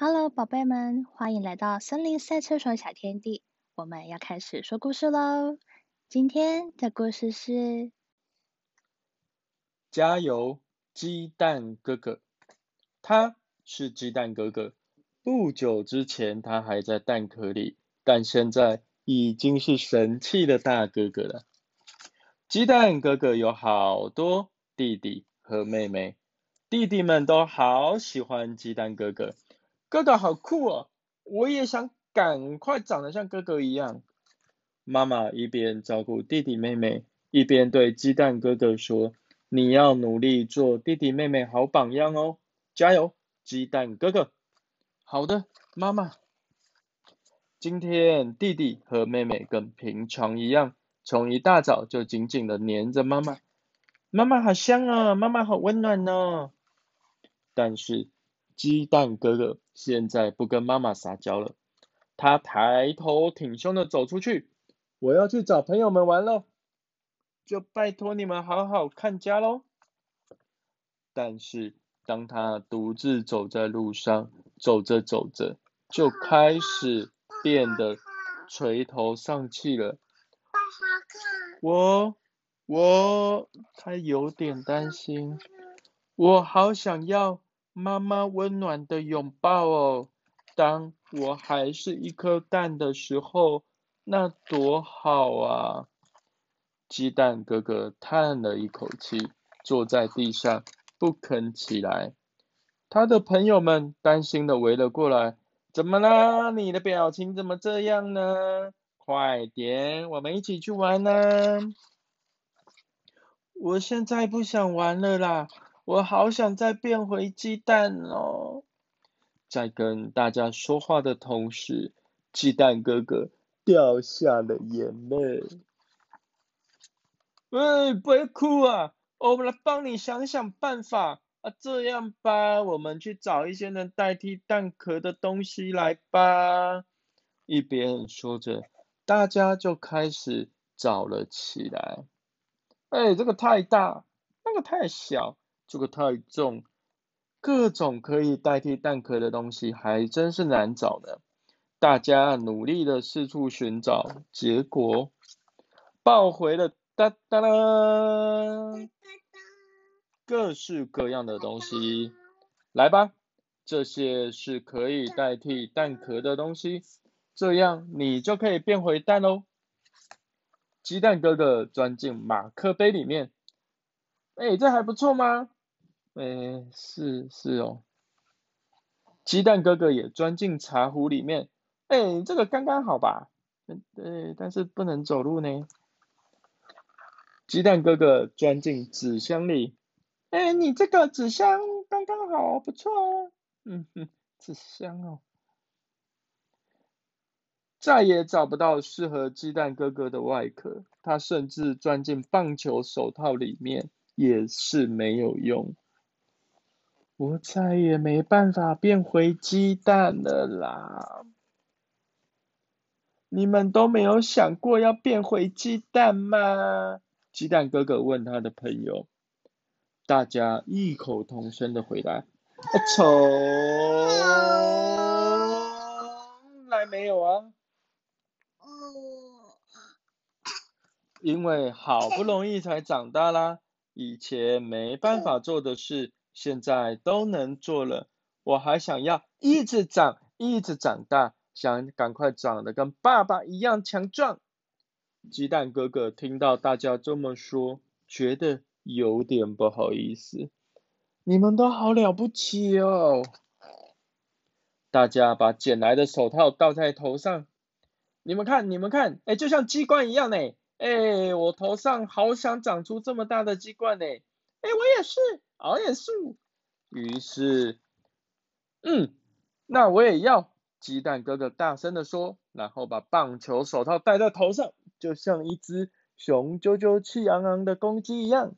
Hello，宝贝们，欢迎来到森林赛车手小天地。我们要开始说故事喽。今天的故事是：加油，鸡蛋哥哥！他是鸡蛋哥哥。不久之前，他还在蛋壳里，但现在已经是神气的大哥哥了。鸡蛋哥哥有好多弟弟和妹妹，弟弟们都好喜欢鸡蛋哥哥。哥哥好酷哦！我也想赶快长得像哥哥一样。妈妈一边照顾弟弟妹妹，一边对鸡蛋哥哥说：“你要努力做弟弟妹妹好榜样哦，加油，鸡蛋哥哥！”好的，妈妈。今天弟弟和妹妹跟平常一样，从一大早就紧紧的黏着妈妈。妈妈好香啊，妈妈好温暖哦。但是。鸡蛋哥哥现在不跟妈妈撒娇了，他抬头挺胸的走出去，我要去找朋友们玩喽，就拜托你们好好看家喽。但是当他独自走在路上，走着走着，就开始变得垂头丧气了。我我他有点担心，我好想要。妈妈温暖的拥抱哦，当我还是一颗蛋的时候，那多好啊！鸡蛋哥哥叹了一口气，坐在地上不肯起来。他的朋友们担心的围了过来：“怎么啦？你的表情怎么这样呢？快点，我们一起去玩呢！”我现在不想玩了啦。我好想再变回鸡蛋哦！在跟大家说话的同时，鸡蛋哥哥掉下了眼泪。哎，不要哭啊！我们来帮你想想办法啊！这样吧，我们去找一些能代替蛋壳的东西来吧。一边说着，大家就开始找了起来。哎，这个太大，那个太小。这个太重，各种可以代替蛋壳的东西还真是难找的。大家努力的四处寻找，结果抱回了哒哒啦，各式各样的东西。来吧，这些是可以代替蛋壳的东西，这样你就可以变回蛋喽。鸡蛋哥哥钻进马克杯里面，哎，这还不错吗？哎，是是哦，鸡蛋哥哥也钻进茶壶里面，哎，这个刚刚好吧？对，但是不能走路呢。鸡蛋哥哥钻进纸箱里，哎，你这个纸箱刚刚好，不错哦。嗯哼，纸箱哦，再也找不到适合鸡蛋哥哥的外壳，他甚至钻进棒球手套里面，也是没有用。我再也没办法变回鸡蛋了啦！你们都没有想过要变回鸡蛋吗？鸡蛋哥哥问他的朋友，大家异口同声的回答：从来没有啊！因为好不容易才长大啦，以前没办法做的事。现在都能做了，我还想要一直长，一直长大，想赶快长得跟爸爸一样强壮。鸡蛋哥哥听到大家这么说，觉得有点不好意思。你们都好了不起哦！大家把捡来的手套戴在头上，你们看，你们看，哎，就像鸡冠一样呢。哎，我头上好想长出这么大的鸡冠呢。哎，我也是。我也是。于是，嗯，那我也要。鸡蛋哥哥大声的说，然后把棒球手套戴在头上，就像一只雄赳赳、气昂昂的公鸡一样。